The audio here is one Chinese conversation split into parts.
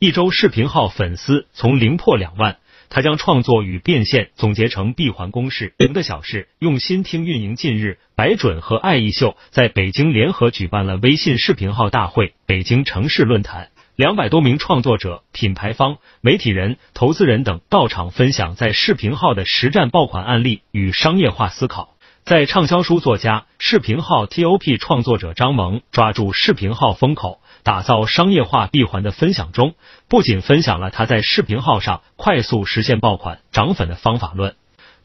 一周视频号粉丝从零破两万，他将创作与变现总结成闭环公式：零的小事，用心听运营。近日，白准和爱艺秀在北京联合举办了微信视频号大会——北京城市论坛。两百多名创作者、品牌方、媒体人、投资人等到场分享在视频号的实战爆款案例与商业化思考。在畅销书作家、视频号 TOP 创作者张萌抓住视频号风口，打造商业化闭环的分享中，不仅分享了他在视频号上快速实现爆款涨粉的方法论，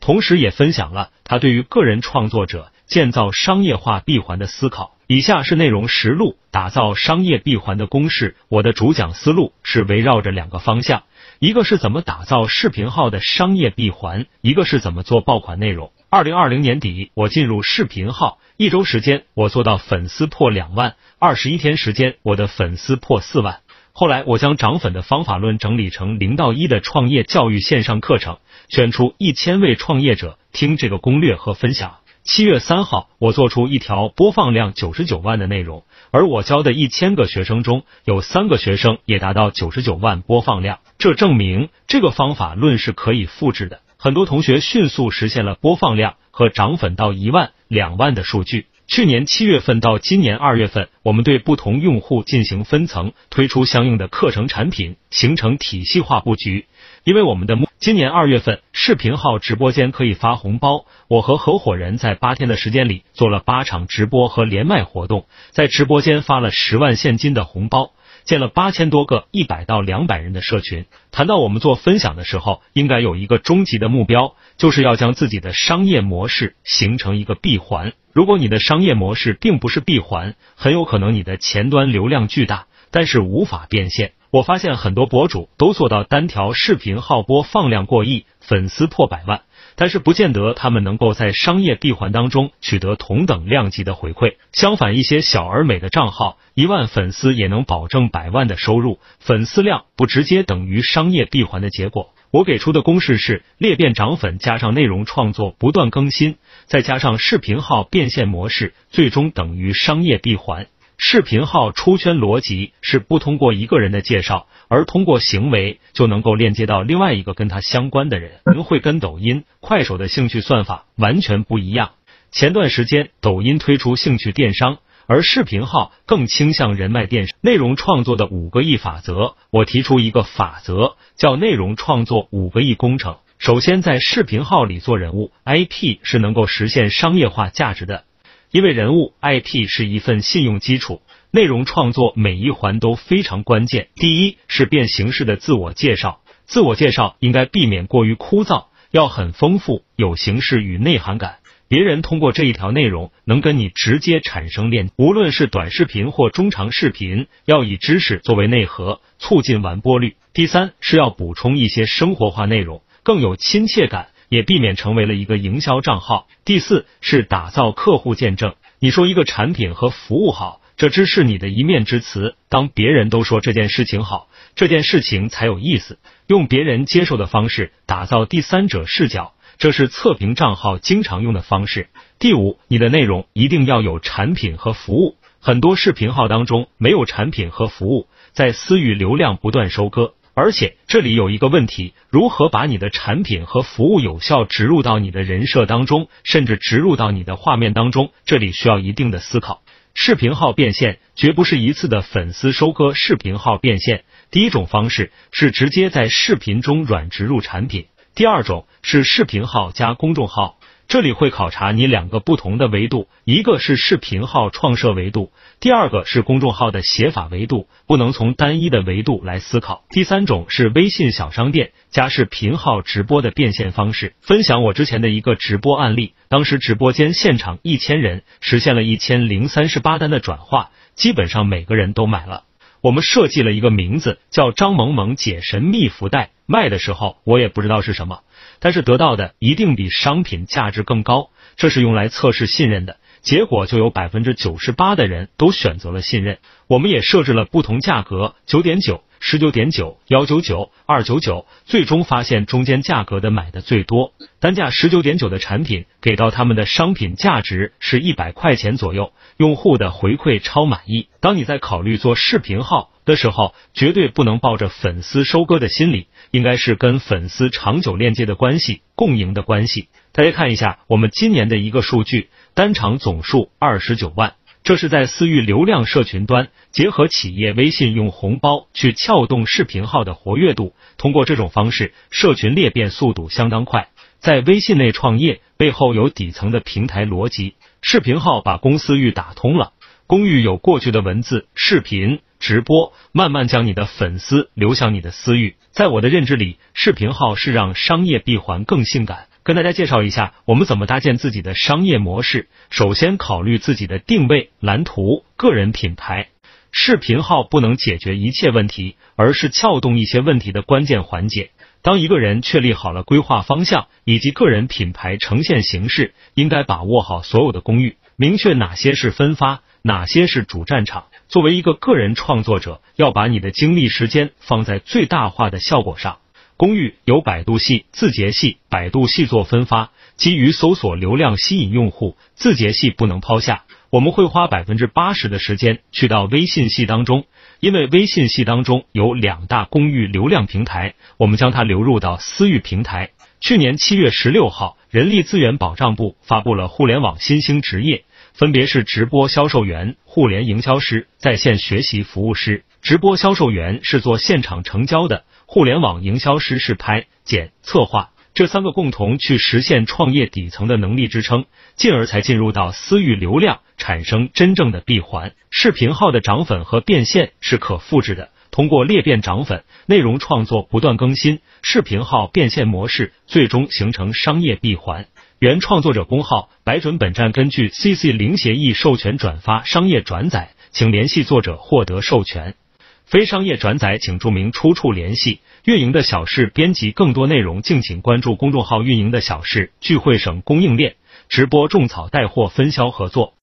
同时也分享了他对于个人创作者建造商业化闭环的思考。以下是内容实录打造商业闭环的公式。我的主讲思路是围绕着两个方向，一个是怎么打造视频号的商业闭环，一个是怎么做爆款内容。二零二零年底，我进入视频号，一周时间我做到粉丝破两万，二十一天时间我的粉丝破四万。后来我将涨粉的方法论整理成零到一的创业教育线上课程，选出一千位创业者听这个攻略和分享。七月三号，我做出一条播放量九十九万的内容，而我教的一千个学生中有三个学生也达到九十九万播放量，这证明这个方法论是可以复制的。很多同学迅速实现了播放量和涨粉到一万、两万的数据。去年七月份到今年二月份，我们对不同用户进行分层，推出相应的课程产品，形成体系化布局。因为我们的目，今年二月份视频号直播间可以发红包，我和合伙人在八天的时间里做了八场直播和连麦活动，在直播间发了十万现金的红包，建了八千多个一百到两百人的社群。谈到我们做分享的时候，应该有一个终极的目标，就是要将自己的商业模式形成一个闭环。如果你的商业模式并不是闭环，很有可能你的前端流量巨大，但是无法变现。我发现很多博主都做到单条视频号播放量过亿，粉丝破百万，但是不见得他们能够在商业闭环当中取得同等量级的回馈。相反，一些小而美的账号，一万粉丝也能保证百万的收入，粉丝量不直接等于商业闭环的结果。我给出的公式是：裂变涨粉加上内容创作不断更新，再加上视频号变现模式，最终等于商业闭环。视频号出圈逻辑是不通过一个人的介绍，而通过行为就能够链接到另外一个跟他相关的人。会跟抖音、快手的兴趣算法完全不一样。前段时间抖音推出兴趣电商，而视频号更倾向人脉电商。内容创作的五个亿法则，我提出一个法则，叫内容创作五个亿工程。首先，在视频号里做人物 IP 是能够实现商业化价值的。因为人物 IP 是一份信用基础，内容创作每一环都非常关键。第一是变形式的自我介绍，自我介绍应该避免过于枯燥，要很丰富，有形式与内涵感。别人通过这一条内容能跟你直接产生链，无论是短视频或中长视频，要以知识作为内核，促进完播率。第三是要补充一些生活化内容，更有亲切感。也避免成为了一个营销账号。第四是打造客户见证。你说一个产品和服务好，这只是你的一面之词。当别人都说这件事情好，这件事情才有意思。用别人接受的方式打造第三者视角，这是测评账号经常用的方式。第五，你的内容一定要有产品和服务。很多视频号当中没有产品和服务，在私域流量不断收割。而且这里有一个问题：如何把你的产品和服务有效植入到你的人设当中，甚至植入到你的画面当中？这里需要一定的思考。视频号变现绝不是一次的粉丝收割。视频号变现，第一种方式是直接在视频中软植入产品，第二种是视频号加公众号。这里会考察你两个不同的维度，一个是视频号创设维度，第二个是公众号的写法维度，不能从单一的维度来思考。第三种是微信小商店加视频号直播的变现方式。分享我之前的一个直播案例，当时直播间现场一千人，实现了一千零三十八单的转化，基本上每个人都买了。我们设计了一个名字叫张萌萌解神秘福袋，卖的时候我也不知道是什么。但是得到的一定比商品价值更高，这是用来测试信任的。结果就有百分之九十八的人都选择了信任。我们也设置了不同价格，九点九、十九点九、幺九九、二九九，最终发现中间价格的买的最多。单价十九点九的产品给到他们的商品价值是一百块钱左右，用户的回馈超满意。当你在考虑做视频号的时候，绝对不能抱着粉丝收割的心理，应该是跟粉丝长久链接的关系、共赢的关系。大家看一下我们今年的一个数据，单场总数二十九万，这是在私域流量社群端结合企业微信用红包去撬动视频号的活跃度，通过这种方式，社群裂变速度相当快。在微信内创业背后有底层的平台逻辑，视频号把公司域打通了。公域有过去的文字、视频、直播，慢慢将你的粉丝流向你的私域。在我的认知里，视频号是让商业闭环更性感。跟大家介绍一下，我们怎么搭建自己的商业模式。首先考虑自己的定位、蓝图、个人品牌。视频号不能解决一切问题，而是撬动一些问题的关键环节。当一个人确立好了规划方向以及个人品牌呈现形式，应该把握好所有的公寓，明确哪些是分发。哪些是主战场？作为一个个人创作者，要把你的精力时间放在最大化的效果上。公寓有百度系、字节系，百度系做分发，基于搜索流量吸引用户，字节系不能抛下。我们会花百分之八十的时间去到微信系当中，因为微信系当中有两大公寓流量平台，我们将它流入到私域平台。去年七月十六号，人力资源保障部发布了互联网新兴职业。分别是直播销售员、互联营销师、在线学习服务师。直播销售员是做现场成交的，互联网营销师是拍、剪、策划这三个共同去实现创业底层的能力支撑，进而才进入到私域流量，产生真正的闭环。视频号的涨粉和变现是可复制的，通过裂变涨粉，内容创作不断更新，视频号变现模式最终形成商业闭环。原创作者公号白准本站根据 CC 零协议授权转发商业转载，请联系作者获得授权。非商业转载请注明出处联系。运营的小事编辑更多内容，敬请关注公众号“运营的小事”聚会省供应链直播种草带货分销合作。